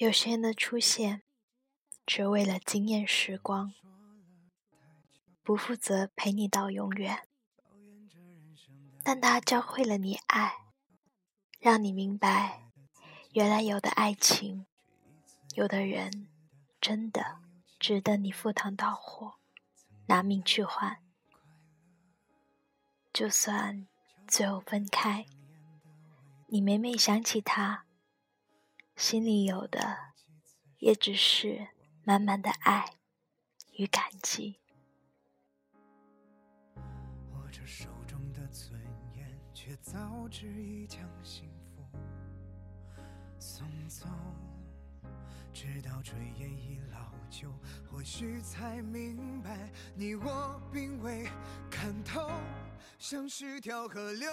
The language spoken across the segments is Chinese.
有些人的出现，只为了惊艳时光，不负责陪你到永远。但他教会了你爱，让你明白，原来有的爱情，有的人，真的值得你赴汤蹈火，拿命去换。就算最后分开，你每每想起他，心里有的也只是满满的爱与感激。握着手中的尊严，却早知已将幸福送走。直到炊烟已老旧，或许才明白，你我并未看透。像是条河流，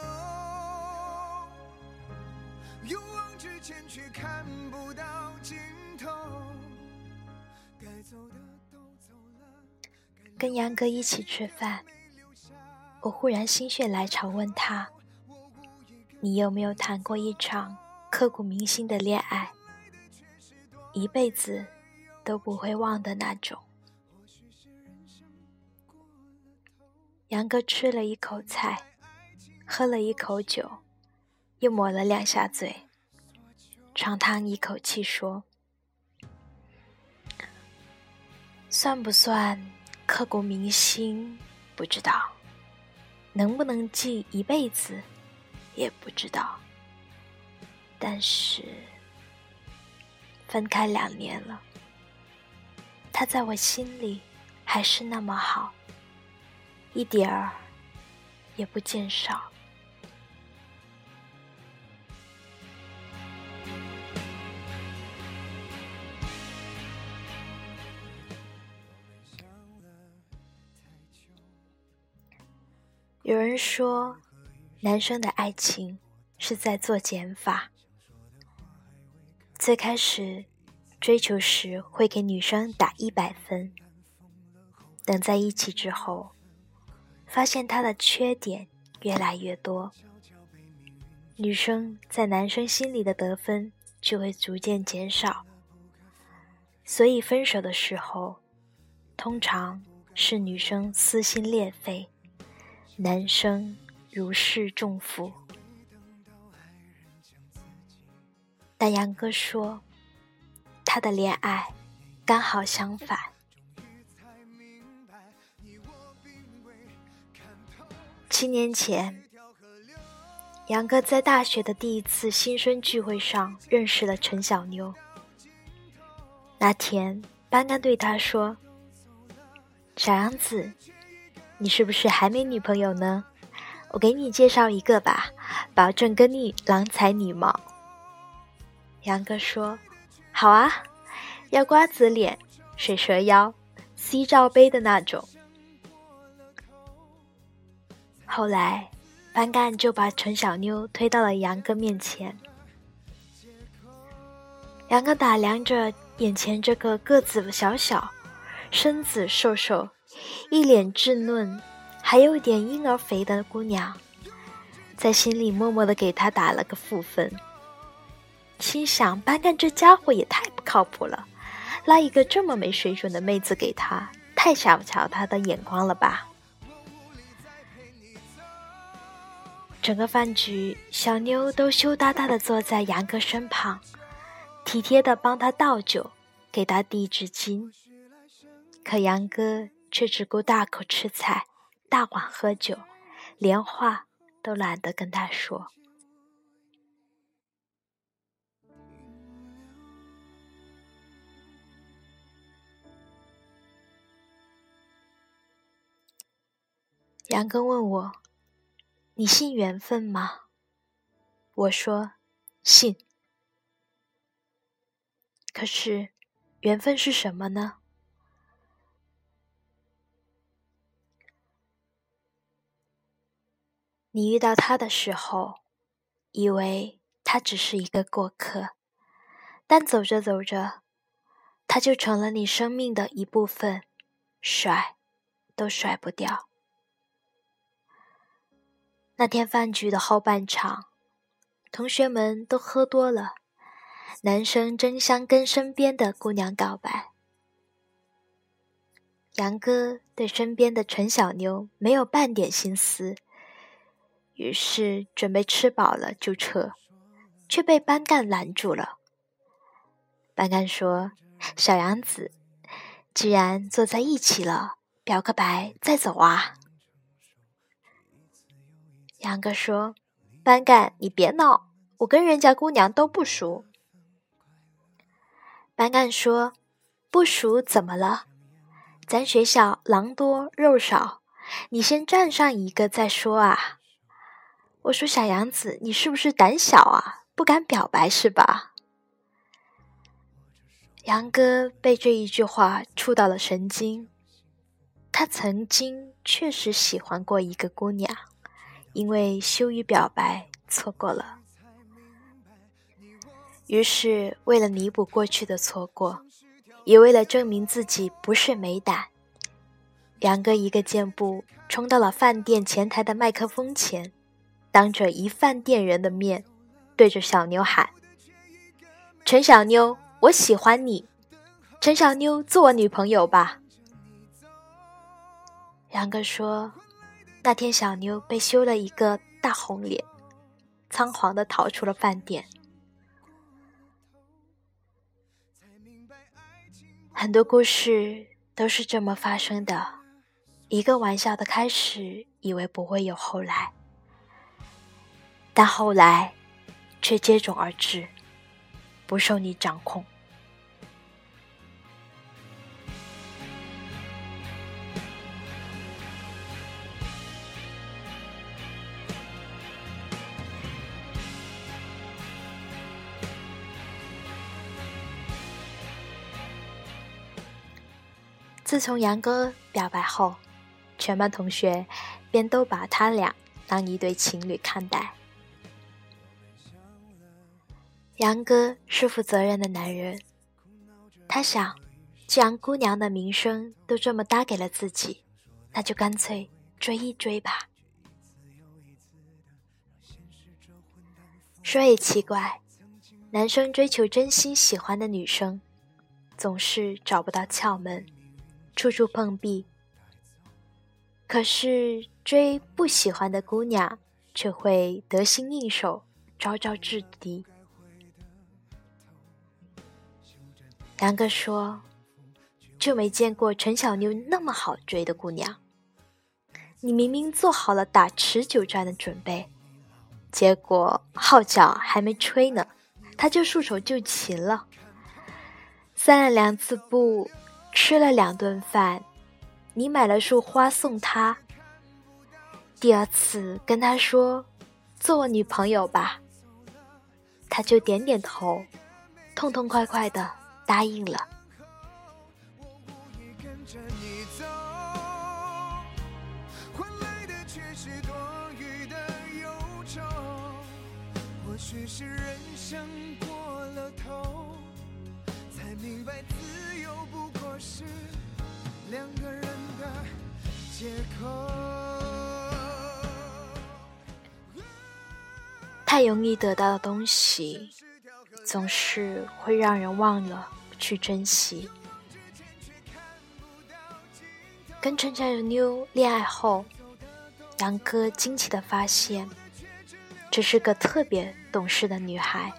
之前却看不到尽头。该走的都走了。跟杨哥一起吃饭，我忽然心血来潮问他：“你有没有谈过一场刻骨铭心的恋爱，一辈子都不会忘的那种？”杨哥吃了一口菜，喝了一口酒，又抹了两下嘴，长叹一口气说：“算不算刻骨铭心？不知道，能不能记一辈子，也不知道。但是分开两年了，他在我心里还是那么好。”一点儿也不减少。有人说，男生的爱情是在做减法。最开始追求时会给女生打一百分，等在一起之后。发现他的缺点越来越多，女生在男生心里的得分就会逐渐减少，所以分手的时候，通常是女生撕心裂肺，男生如释重负。但杨哥说，他的恋爱刚好相反。七年前，杨哥在大学的第一次新生聚会上认识了陈小妞。那天，班干对他说：“小杨子，你是不是还没女朋友呢？我给你介绍一个吧，保证跟你郎才女貌。”杨哥说：“好啊，要瓜子脸、水蛇腰、C 罩杯的那种。”后来，班干就把陈小妞推到了杨哥面前。杨哥打量着眼前这个个子小小、身子瘦瘦、一脸稚嫩，还有点婴儿肥的姑娘，在心里默默的给他打了个负分，心想：班干这家伙也太不靠谱了，拉一个这么没水准的妹子给他，太小瞧他的眼光了吧。整个饭局，小妞都羞答答的坐在杨哥身旁，体贴的帮他倒酒，给他递纸巾。可杨哥却只顾大口吃菜，大碗喝酒，连话都懒得跟他说。杨哥问我。你信缘分吗？我说信。可是，缘分是什么呢？你遇到他的时候，以为他只是一个过客，但走着走着，他就成了你生命的一部分，甩都甩不掉。那天饭局的后半场，同学们都喝多了，男生争相跟身边的姑娘告白。杨哥对身边的陈小妞没有半点心思，于是准备吃饱了就撤，却被班干拦住了。班干说：“小杨子，既然坐在一起了，表个白再走啊。”杨哥说：“班干，你别闹，我跟人家姑娘都不熟。”班干说：“不熟怎么了？咱学校狼多肉少，你先占上一个再说啊。”我说：“小杨子，你是不是胆小啊？不敢表白是吧？”杨哥被这一句话触到了神经。他曾经确实喜欢过一个姑娘。因为羞于表白，错过了。于是，为了弥补过去的错过，也为了证明自己不是没胆，杨哥一个箭步冲到了饭店前台的麦克风前，当着一饭店人的面，对着小妞喊：“陈小妞，我喜欢你，陈小妞，做我女朋友吧。”杨哥说。那天，小妞被羞了一个大红脸，仓皇的逃出了饭店。很多故事都是这么发生的，一个玩笑的开始，以为不会有后来，但后来却接踵而至，不受你掌控。自从杨哥表白后，全班同学便都把他俩当一对情侣看待。杨哥是负责任的男人，他想，既然姑娘的名声都这么搭给了自己，那就干脆追一追吧。说也奇怪，男生追求真心喜欢的女生，总是找不到窍门。处处碰壁，可是追不喜欢的姑娘，却会得心应手，招招制敌。杨哥说：“就没见过陈小妞那么好追的姑娘。你明明做好了打持久战的准备，结果号角还没吹呢，他就束手就擒了。散了两次步。”吃了两顿饭，你买了束花送他。第二次跟他说做我女朋友吧，他就点点头，痛痛快快的答应了。或许是人生过了头，才明白自由不过。是两个人的借口。太容易得到的东西，总是会让人忘了去珍惜。跟陈小妞恋爱后，杨哥惊奇的发现，这是个特别懂事的女孩，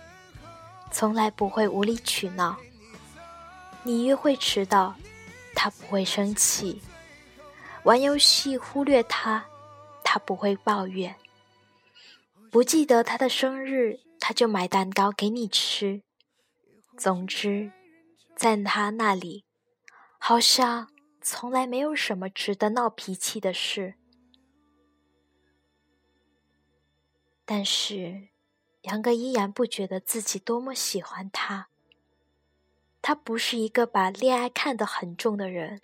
从来不会无理取闹。你约会迟到，他不会生气；玩游戏忽略他，他不会抱怨；不记得他的生日，他就买蛋糕给你吃。总之，在他那里，好像从来没有什么值得闹脾气的事。但是，杨哥依然不觉得自己多么喜欢他。他不是一个把恋爱看得很重的人，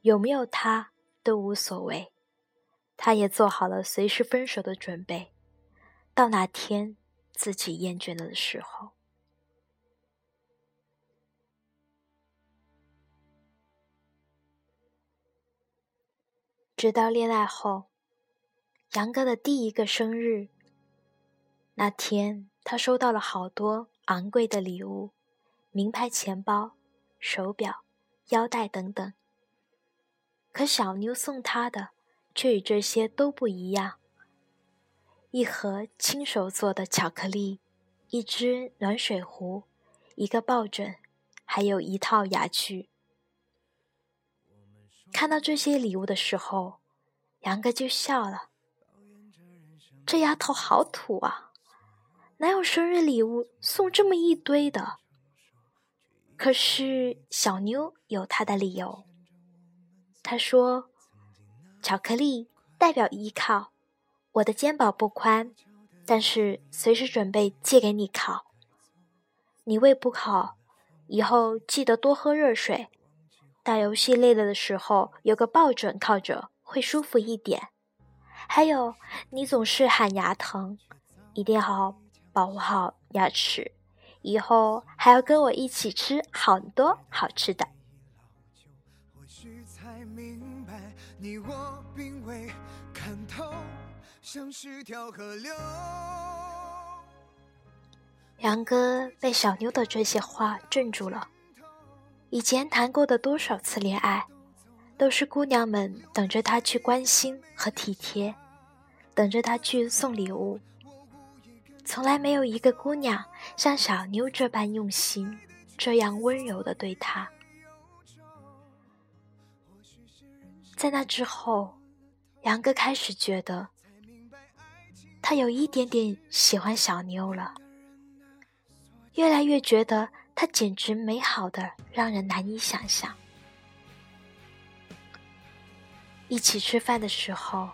有没有他都无所谓。他也做好了随时分手的准备，到哪天自己厌倦了的时候。直到恋爱后，杨哥的第一个生日那天，他收到了好多昂贵的礼物，名牌钱包、手表、腰带等等。可小妞送他的却与这些都不一样：一盒亲手做的巧克力，一只暖水壶，一个抱枕，还有一套牙具。看到这些礼物的时候，杨哥就笑了。这丫头好土啊！哪有生日礼物送这么一堆的？可是小妞有她的理由。她说：“巧克力代表依靠，我的肩膀不宽，但是随时准备借给你靠。你胃不好，以后记得多喝热水。打游戏累了的时候，有个抱枕靠着会舒服一点。还有，你总是喊牙疼，一定要好好保护好牙齿，以后还要跟我一起吃好多好吃的。”你我并未看透，像是条河流。杨哥被小妞的这些话镇住了。以前谈过的多少次恋爱，都是姑娘们等着他去关心和体贴，等着他去送礼物，从来没有一个姑娘像小妞这般用心，这样温柔的对他。在那之后，杨哥开始觉得，他有一点点喜欢小妞了，越来越觉得她简直美好的让人难以想象。一起吃饭的时候，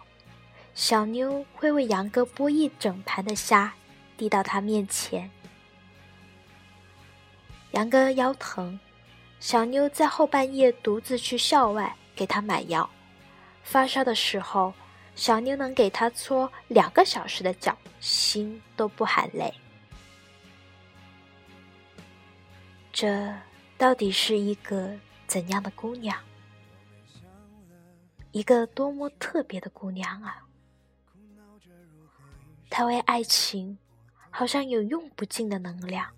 小妞会为杨哥剥一整盘的虾，递到他面前。杨哥腰疼，小妞在后半夜独自去校外。给他买药，发烧的时候，小妞能给他搓两个小时的脚，心都不喊累。这到底是一个怎样的姑娘？一个多么特别的姑娘啊！她为爱情，好像有用不尽的能量，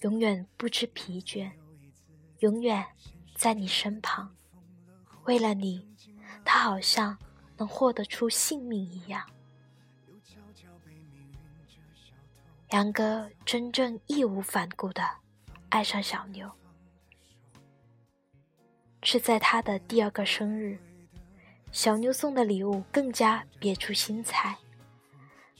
永远不知疲倦，永远在你身旁。为了你，他好像能豁得出性命一样。杨哥真正义无反顾的爱上小妞，是在他的第二个生日，小妞送的礼物更加别出心裁。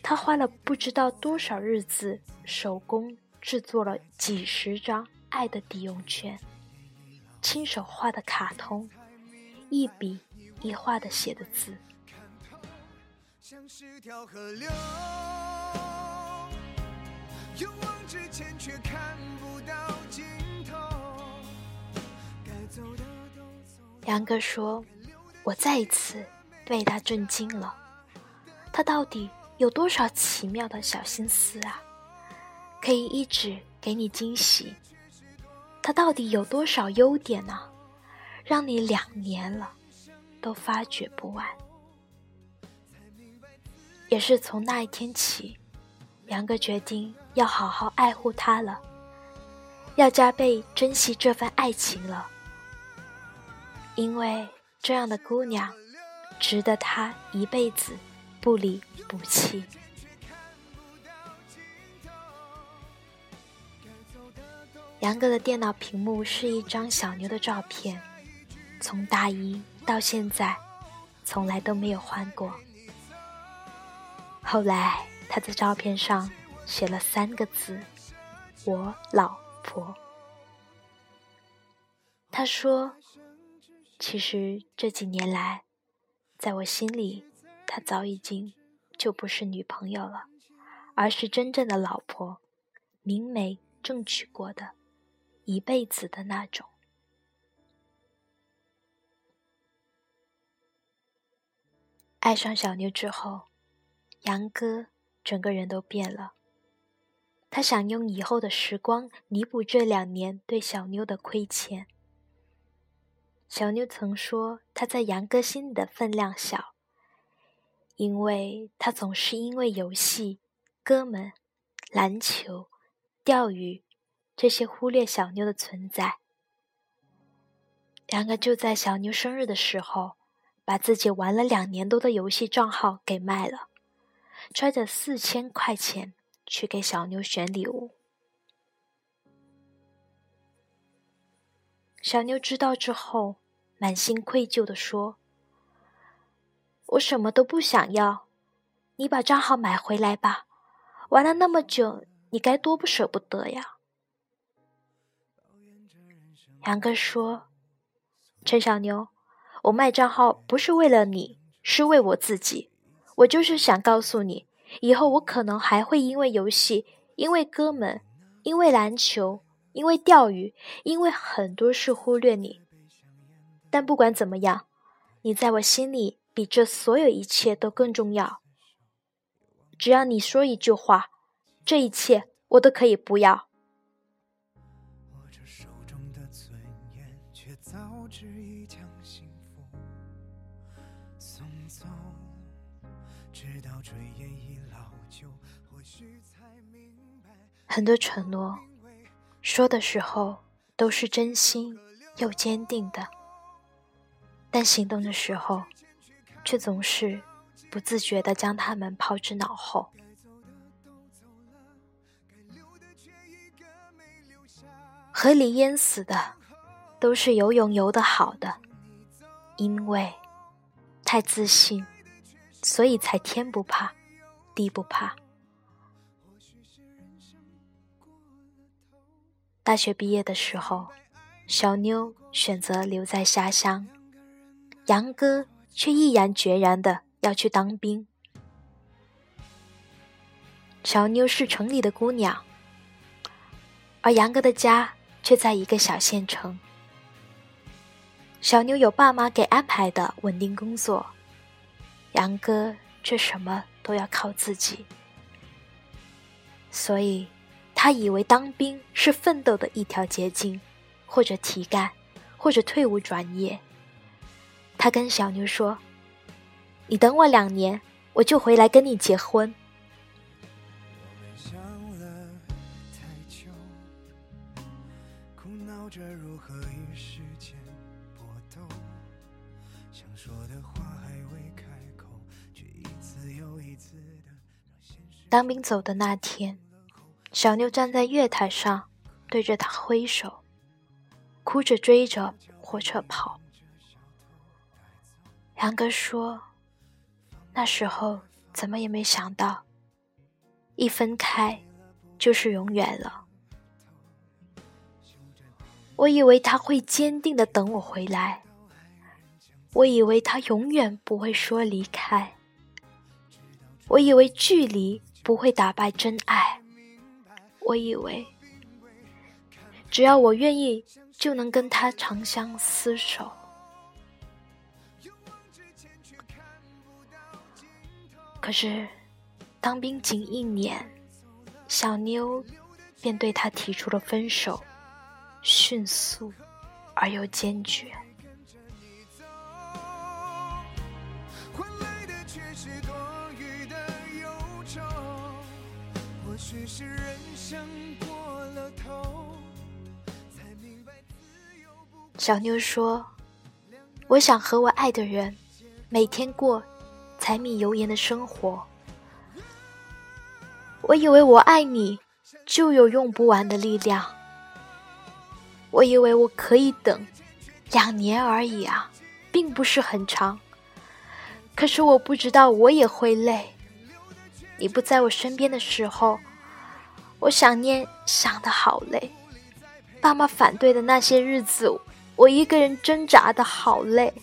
他花了不知道多少日子，手工制作了几十张爱的抵用券，亲手画的卡通。一笔一画的写的字，杨哥说：“我再一次被他震惊了，他到底有多少奇妙的小心思啊？可以一直给你惊喜，他到底有多少优点呢？”让你两年了，都发觉不完。也是从那一天起，杨哥决定要好好爱护她了，要加倍珍惜这份爱情了。因为这样的姑娘，值得他一辈子不离不弃。杨哥的电脑屏幕是一张小妞的照片。从大一到现在，从来都没有换过。后来，他在照片上写了三个字：“我老婆。”他说：“其实这几年来，在我心里，她早已经就不是女朋友了，而是真正的老婆，明媒正娶过的，一辈子的那种。”爱上小妞之后，杨哥整个人都变了。他想用以后的时光弥补这两年对小妞的亏欠。小妞曾说，他在杨哥心里的分量小，因为他总是因为游戏、哥们、篮球、钓鱼这些忽略小妞的存在。杨哥就在小妞生日的时候，把自己玩了两年多的游戏账号给卖了，揣着四千块钱去给小妞选礼物。小妞知道之后，满心愧疚的说：“我什么都不想要，你把账号买回来吧。玩了那么久，你该多不舍不得呀。”杨哥说。陈小妞，我卖账号不是为了你，是为我自己。我就是想告诉你，以后我可能还会因为游戏、因为哥们、因为篮球、因为钓鱼、因为很多事忽略你。但不管怎么样，你在我心里比这所有一切都更重要。只要你说一句话，这一切我都可以不要。很多承诺，说的时候都是真心又坚定的，但行动的时候，却总是不自觉地将他们抛之脑后。河里淹死的，都是游泳游得好的，因为太自信，所以才天不怕地不怕。大学毕业的时候，小妞选择留在家乡，杨哥却毅然决然的要去当兵。小妞是城里的姑娘，而杨哥的家却在一个小县城。小妞有爸妈给安排的稳定工作，杨哥却什么都要靠自己，所以。他以为当兵是奋斗的一条捷径，或者提干，或者退伍转业。他跟小妞说：“你等我两年，我就回来跟你结婚。”当兵走的那天。小妞站在月台上，对着他挥手，哭着追着火车跑。杨哥说：“那时候怎么也没想到，一分开就是永远了。我以为他会坚定的等我回来，我以为他永远不会说离开，我以为距离不会打败真爱。”我以为，只要我愿意，就能跟他长相厮守。可是，当兵仅一年，小妞便对他提出了分手，迅速而又坚决。只是人生过了头小妞说：“我想和我爱的人每天过柴米油盐的生活。我以为我爱你就有用不完的力量。我以为我可以等两年而已啊，并不是很长。可是我不知道我也会累。你不在我身边的时候。”我想念，想的好累。爸妈反对的那些日子，我一个人挣扎的好累。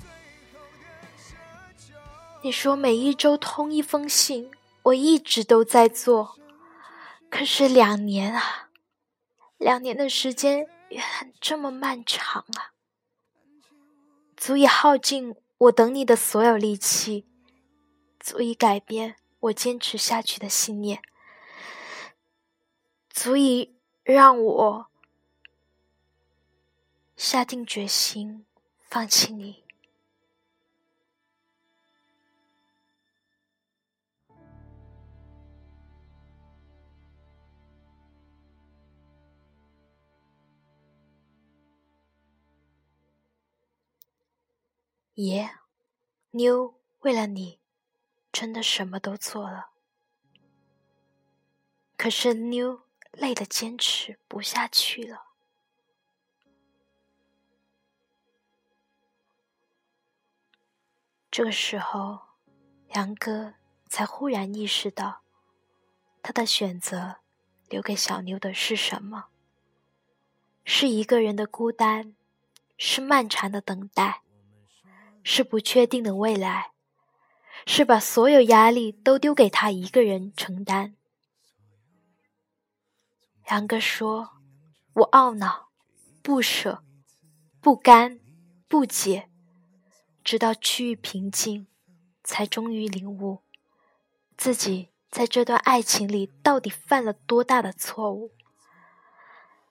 你说每一周通一封信，我一直都在做。可是两年啊，两年的时间原来这么漫长啊，足以耗尽我等你的所有力气，足以改变我坚持下去的信念。足以让我下定决心放弃你。爷，妞，为了你，真的什么都做了。可是妞。累得坚持不下去了。这个时候，杨哥才忽然意识到，他的选择留给小妞的是什么？是一个人的孤单，是漫长的等待，是不确定的未来，是把所有压力都丢给他一个人承担。杨哥说：“我懊恼、不舍、不甘、不解，直到趋于平静，才终于领悟自己在这段爱情里到底犯了多大的错误。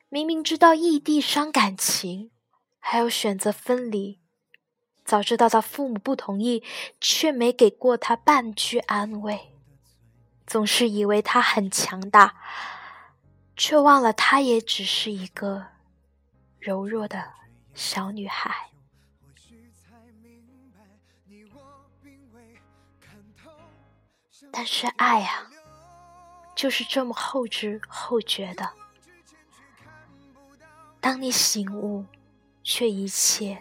明明知道异地伤感情，还要选择分离；早知道他父母不同意，却没给过他半句安慰，总是以为他很强大。”却忘了，她也只是一个柔弱的小女孩。但是爱啊，就是这么后知后觉的。当你醒悟，却一切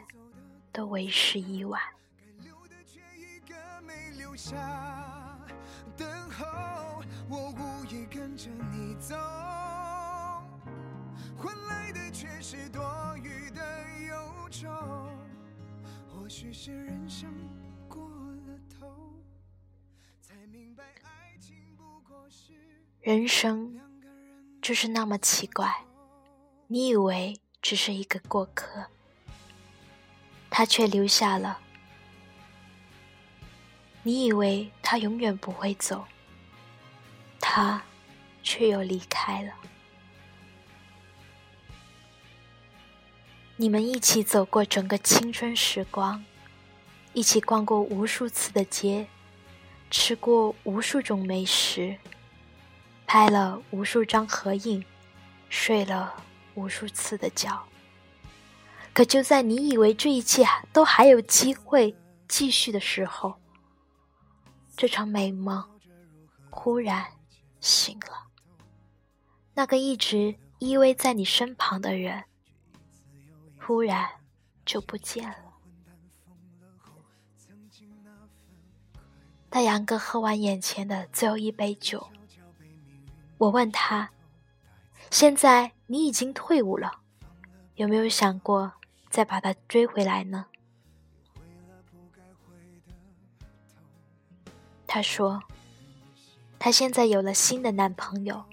都为时已晚。许是人生过了头，才明白爱情不过是。人生就是那么奇怪，你以为只是一个过客，他却留下了；你以为他永远不会走，他却又离开了。你们一起走过整个青春时光，一起逛过无数次的街，吃过无数种美食，拍了无数张合影，睡了无数次的觉。可就在你以为这一切都还有机会继续的时候，这场美梦忽然醒了。那个一直依偎在你身旁的人。忽然就不见了。待杨哥喝完眼前的最后一杯酒，我问他：“现在你已经退伍了，有没有想过再把他追回来呢？”他说：“他现在有了新的男朋友，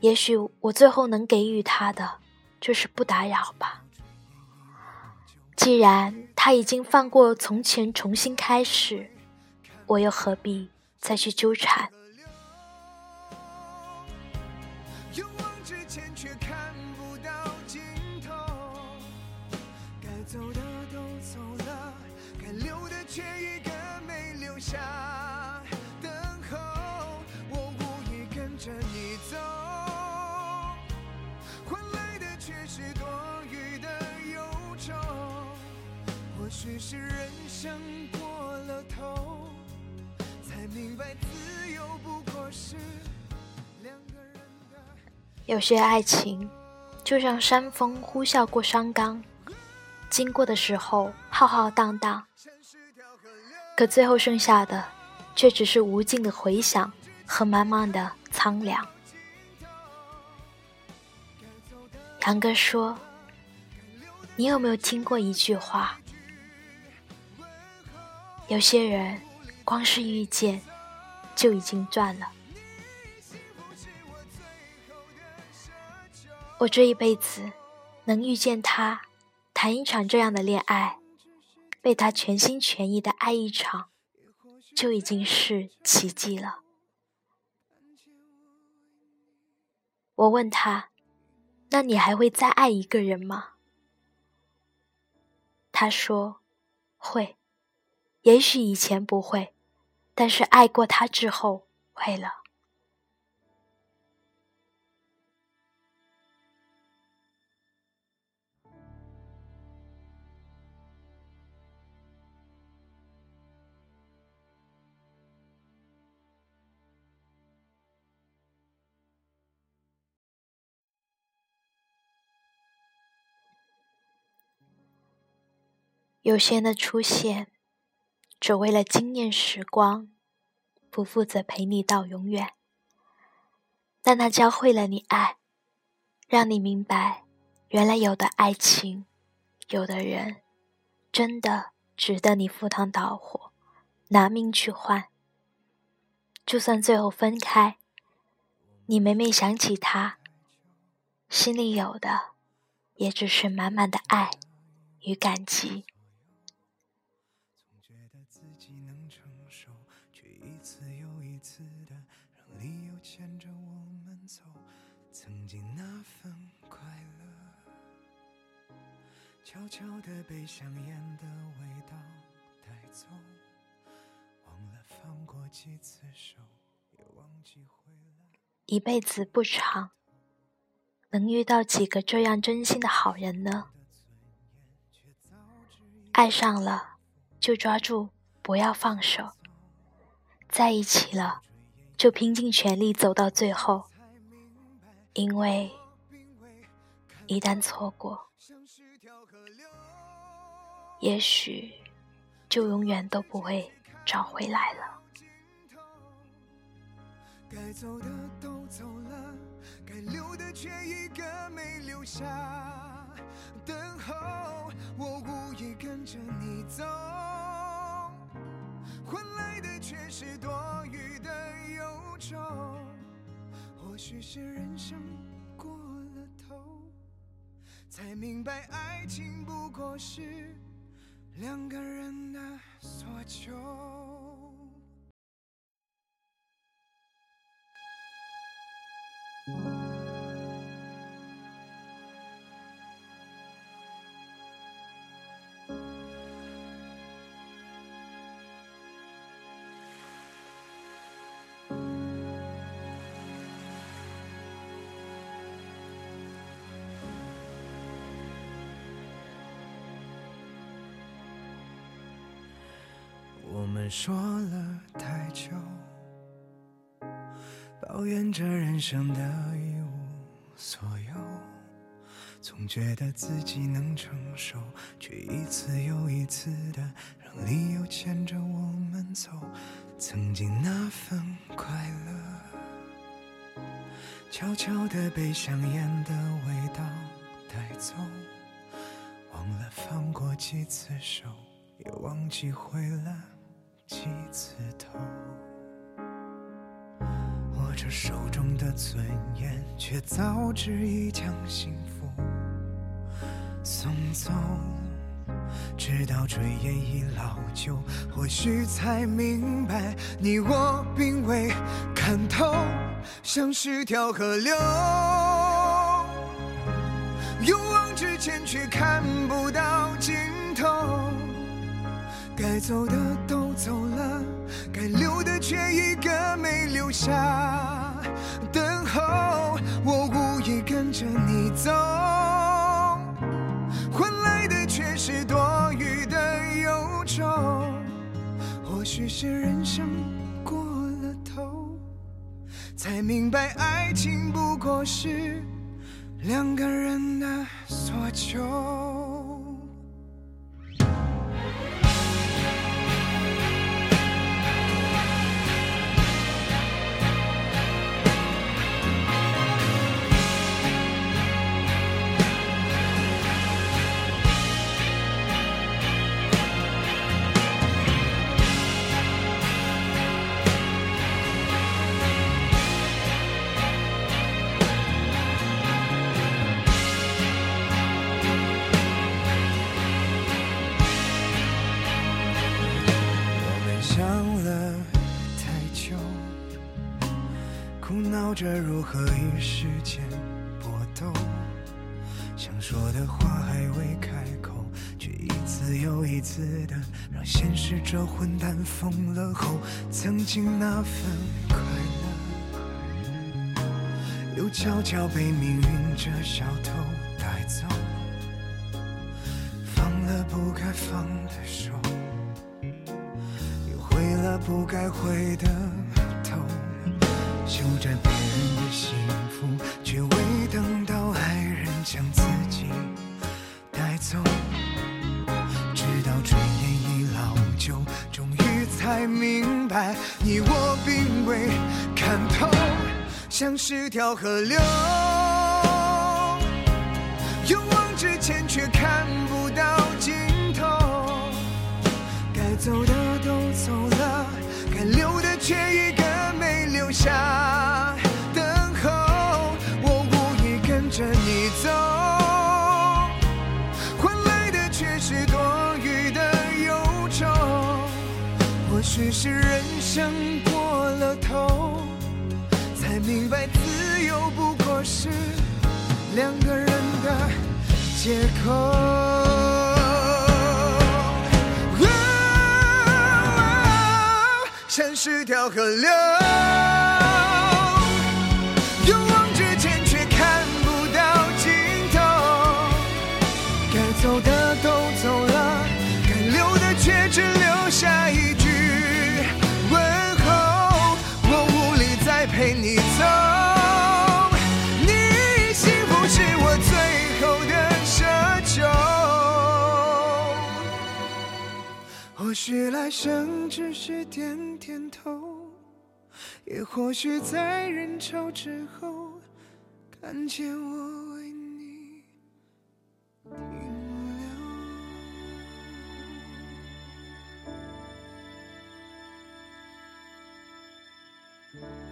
也许我最后能给予他的。”就是不打扰吧。既然他已经放过从前，重新开始，我又何必再去纠缠？人生过了头，才明白自由不过是两个人的。有些爱情就像山风呼啸过山岗，经过的时候浩浩荡荡，可最后剩下的却只是无尽的回响和满满的苍凉。杨哥说：“你有没有听过一句话？”有些人，光是遇见，就已经赚了。我这一辈子能遇见他，谈一场这样的恋爱，被他全心全意的爱一场，就已经是奇迹了。我问他：“那你还会再爱一个人吗？”他说：“会。”也许以前不会，但是爱过他之后会了。有些的出现。只为了惊艳时光，不负责陪你到永远。但他教会了你爱，让你明白，原来有的爱情，有的人，真的值得你赴汤蹈火，拿命去换。就算最后分开，你每每想起他，心里有的，也只是满满的爱与感激。悄悄地被香烟的味道带走，忘了放过几次手，也忘记回来。一辈子不长，能遇到几个这样真心的好人呢？爱上了就抓住，不要放手；在一起了就拼尽全力走到最后，因为一旦错过。也许就永远都不会找回来了。该走的都走了，该留的却一个没留下。等候我无意跟着你走，换来的却是多余的忧愁。或许是人生过了头，才明白爱情不过是。两个人的所求。们说了太久，抱怨着人生的一无所有，总觉得自己能承受，却一次又一次的让理由牵着我们走。曾经那份快乐，悄悄地被香烟的味道带走，忘了放过几次手，也忘记回了。几次头，握着手中的尊严，却早知已将幸福送走。直到炊烟已老旧，或许才明白，你我并未看透，像是条河流，勇往直前却看不到尽头。该走的走了，该留的却一个没留下。等候我无意跟着你走，换来的却是多余的忧愁。或许是人生过了头，才明白爱情不过是两个人的所求。着如何与时间搏斗，想说的话还未开口，却一次又一次的让现实这混蛋疯了后，曾经那份快乐，又悄悄被命运这小偷带走，放了不该放的手，又回了不该回的。着别人的幸福，却未等到爱人将自己带走。直到炊烟已老旧，终于才明白，你我并未看透，像是条河流，勇往直前却看不到尽头。该走的都走了，该留的却一人生过了头，才明白自由不过是两个人的借口。像是条河流，或许来生只是点点头也或许在人潮之后看见我为你停留。